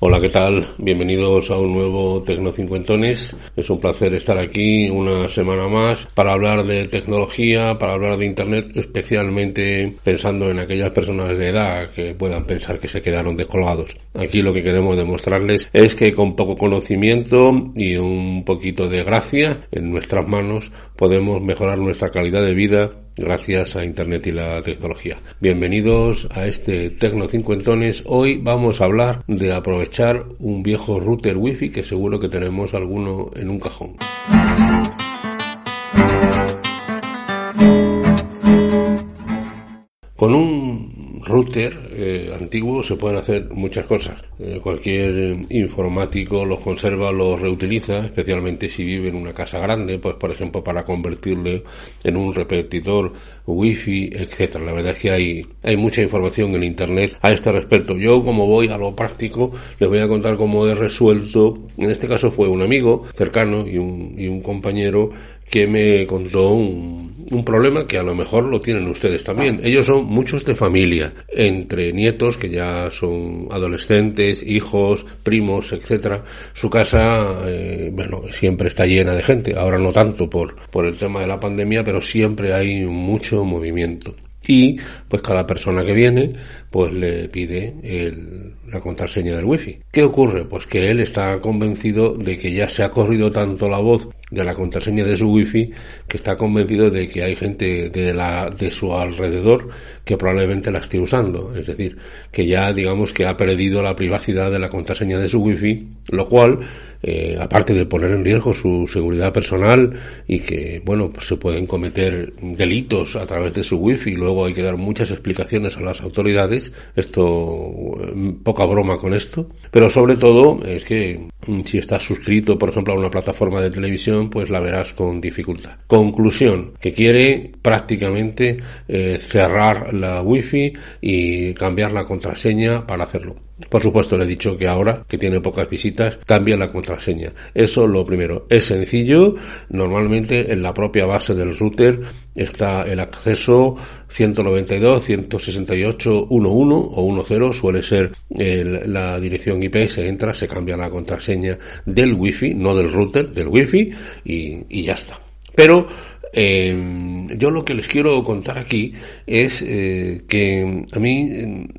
Hola, ¿qué tal? Bienvenidos a un nuevo Tecnocincuentones. Es un placer estar aquí una semana más para hablar de tecnología, para hablar de Internet, especialmente pensando en aquellas personas de edad que puedan pensar que se quedaron descolgados. Aquí lo que queremos demostrarles es que con poco conocimiento y un poquito de gracia en nuestras manos podemos mejorar nuestra calidad de vida gracias a Internet y la tecnología. Bienvenidos a este Tecno Cincuentones. Hoy vamos a hablar de aprovechar un viejo router wifi que seguro que tenemos alguno en un cajón. Con un router eh, antiguo se pueden hacer muchas cosas. Eh, cualquier informático los conserva, los reutiliza, especialmente si vive en una casa grande, pues por ejemplo para convertirle en un repetidor wifi, etcétera. La verdad es que hay, hay mucha información en internet a este respecto. Yo como voy a lo práctico, les voy a contar cómo he resuelto, en este caso fue un amigo cercano y un, y un compañero que me contó un, un, problema que a lo mejor lo tienen ustedes también. Ellos son muchos de familia, entre nietos que ya son adolescentes, hijos, primos, etcétera. Su casa, eh, bueno, siempre está llena de gente. Ahora no tanto por, por el tema de la pandemia, pero siempre hay mucho movimiento y pues cada persona que viene pues le pide el, la contraseña del wifi. ¿Qué ocurre? Pues que él está convencido de que ya se ha corrido tanto la voz de la contraseña de su wifi que está convencido de que hay gente de la de su alrededor que probablemente la esté usando es decir que ya digamos que ha perdido la privacidad de la contraseña de su wifi lo cual eh, aparte de poner en riesgo su seguridad personal y que bueno pues se pueden cometer delitos a través de su wifi luego hay que dar muchas explicaciones a las autoridades esto poca broma con esto pero sobre todo es que mm, si estás suscrito por ejemplo a una plataforma de televisión pues la verás con dificultad. Conclusión, que quiere prácticamente eh, cerrar la wifi y cambiar la contraseña para hacerlo. Por supuesto, le he dicho que ahora, que tiene pocas visitas, cambia la contraseña. Eso lo primero. Es sencillo. Normalmente en la propia base del router está el acceso 192, 168, 11 o 10. Suele ser la dirección IP. Se entra, se cambia la contraseña del wifi, no del router, del wifi y ya está. Pero eh, yo lo que les quiero contar aquí es eh, que a mí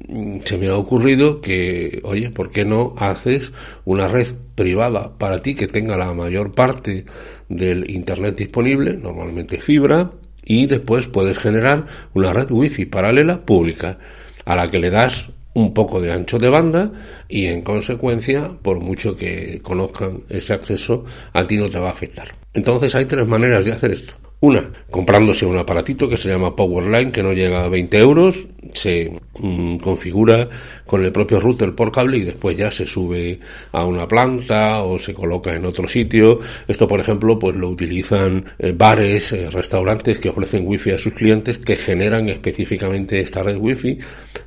mm, se me ha ocurrido que, oye, ¿por qué no haces una red privada para ti que tenga la mayor parte del Internet disponible, normalmente fibra, y después puedes generar una red wifi paralela pública a la que le das un poco de ancho de banda y en consecuencia, por mucho que conozcan ese acceso, a ti no te va a afectar. Entonces hay tres maneras de hacer esto. Una, comprándose un aparatito que se llama Powerline, que no llega a 20 euros, se mm, configura con el propio router por cable y después ya se sube a una planta o se coloca en otro sitio. Esto, por ejemplo, pues lo utilizan eh, bares, eh, restaurantes que ofrecen wifi a sus clientes que generan específicamente esta red wifi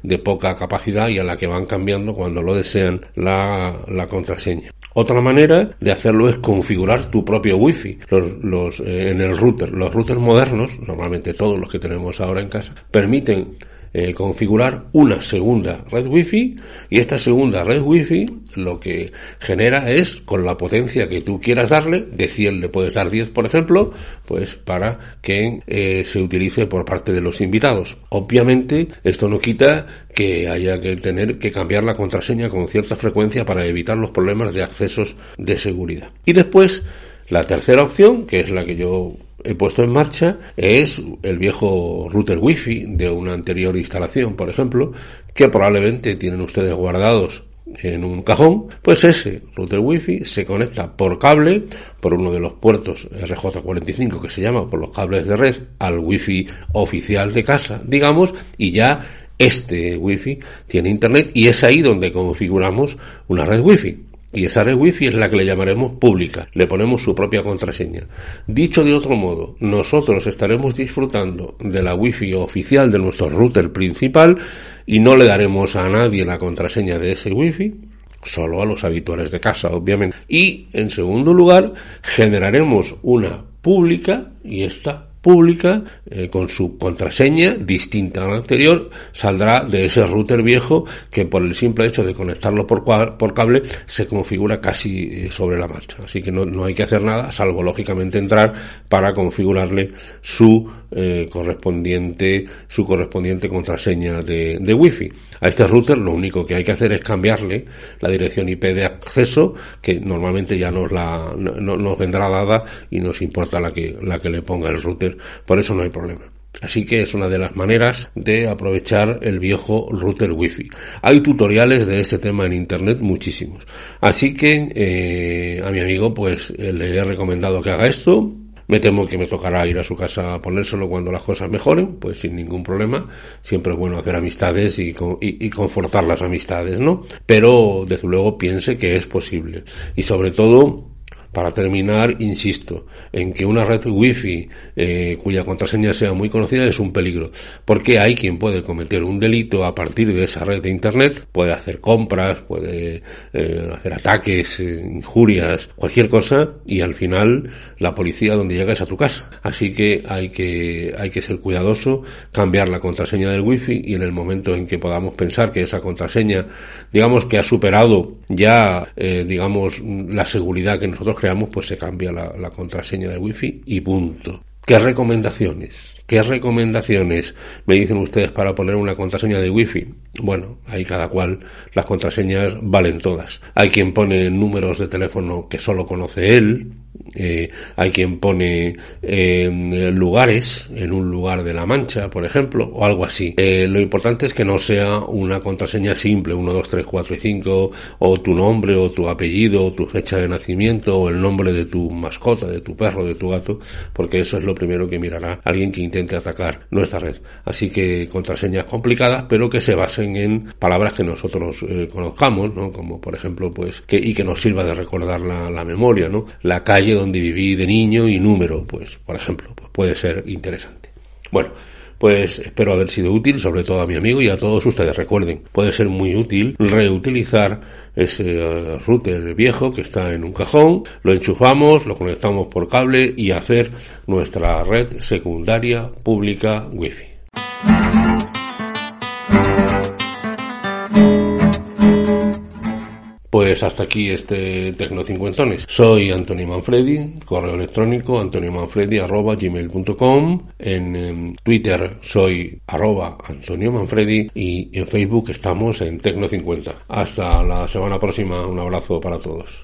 de poca capacidad y a la que van cambiando cuando lo desean la, la contraseña. Otra manera de hacerlo es configurar tu propio wifi los, los, eh, en el router. Los routers modernos, normalmente todos los que tenemos ahora en casa, permiten eh, configurar una segunda red wifi y esta segunda red wifi lo que genera es con la potencia que tú quieras darle de 100 le puedes dar 10 por ejemplo pues para que eh, se utilice por parte de los invitados. Obviamente esto no quita que haya que tener que cambiar la contraseña con cierta frecuencia para evitar los problemas de accesos de seguridad. Y después la tercera opción que es la que yo he puesto en marcha es el viejo router wifi de una anterior instalación, por ejemplo, que probablemente tienen ustedes guardados en un cajón, pues ese router wifi se conecta por cable, por uno de los puertos RJ45 que se llama por los cables de red, al wifi oficial de casa, digamos, y ya Este wifi tiene internet y es ahí donde configuramos una red wifi. Y esa red wifi es la que le llamaremos pública. Le ponemos su propia contraseña. Dicho de otro modo, nosotros estaremos disfrutando de la wifi oficial de nuestro router principal y no le daremos a nadie la contraseña de ese wifi, solo a los habituales de casa, obviamente. Y, en segundo lugar, generaremos una pública y esta pública eh, con su contraseña distinta a la anterior saldrá de ese router viejo que por el simple hecho de conectarlo por, por cable se configura casi eh, sobre la marcha. Así que no, no, hay que hacer nada salvo lógicamente entrar para configurarle su eh, correspondiente su correspondiente contraseña de, de wifi. A este router lo único que hay que hacer es cambiarle la dirección IP de acceso que normalmente ya nos la no, nos vendrá dada y nos importa la que la que le ponga el router por eso no hay problema. Así que es una de las maneras de aprovechar el viejo router wifi. Hay tutoriales de este tema en internet muchísimos. Así que eh, a mi amigo pues eh, le he recomendado que haga esto. Me temo que me tocará ir a su casa a ponérselo cuando las cosas mejoren, pues sin ningún problema. Siempre es bueno hacer amistades y, y, y confortar las amistades, ¿no? Pero desde luego piense que es posible. Y sobre todo para terminar, insisto, en que una red wifi eh, cuya contraseña sea muy conocida es un peligro, porque hay quien puede cometer un delito a partir de esa red de Internet, puede hacer compras, puede eh, hacer ataques, eh, injurias, cualquier cosa, y al final la policía donde llega es a tu casa. Así que hay que, hay que ser cuidadoso, cambiar la contraseña del wifi y en el momento en que podamos pensar que esa contraseña, digamos que ha superado ya, digamos, la seguridad que nosotros creamos, pues se cambia la, contraseña del wifi y punto. ¿Qué recomendaciones? ¿Qué recomendaciones me dicen ustedes para poner una contraseña de wifi? Bueno, ahí cada cual las contraseñas valen todas. Hay quien pone números de teléfono que solo conoce él, eh, hay quien pone eh, lugares en un lugar de la mancha, por ejemplo, o algo así. Eh, lo importante es que no sea una contraseña simple, 1, 2, 3, 4 y 5, o tu nombre, o tu apellido, o tu fecha de nacimiento, o el nombre de tu mascota, de tu perro, de tu gato, porque eso es lo primero que mirará alguien que intente atacar nuestra red. Así que contraseñas complicadas, pero que se basen en palabras que nosotros eh, conozcamos, ¿no? Como por ejemplo, pues, que, y que nos sirva de recordar la, la memoria, ¿no? La calle donde viví de niño y número, pues, por ejemplo, pues puede ser interesante. Bueno, pues espero haber sido útil, sobre todo a mi amigo y a todos ustedes. Recuerden, puede ser muy útil reutilizar ese eh, router viejo que está en un cajón, lo enchufamos, lo conectamos por cable y hacer nuestra red secundaria pública wifi. Pues hasta aquí este Tecno Cincuentones. Soy Antonio Manfredi, correo electrónico antoniomanfredi arroba gmail.com, en, en, Twitter soy arroba Antonio Manfredi y en Facebook estamos en Tecno 50. Hasta la semana próxima, un abrazo para todos.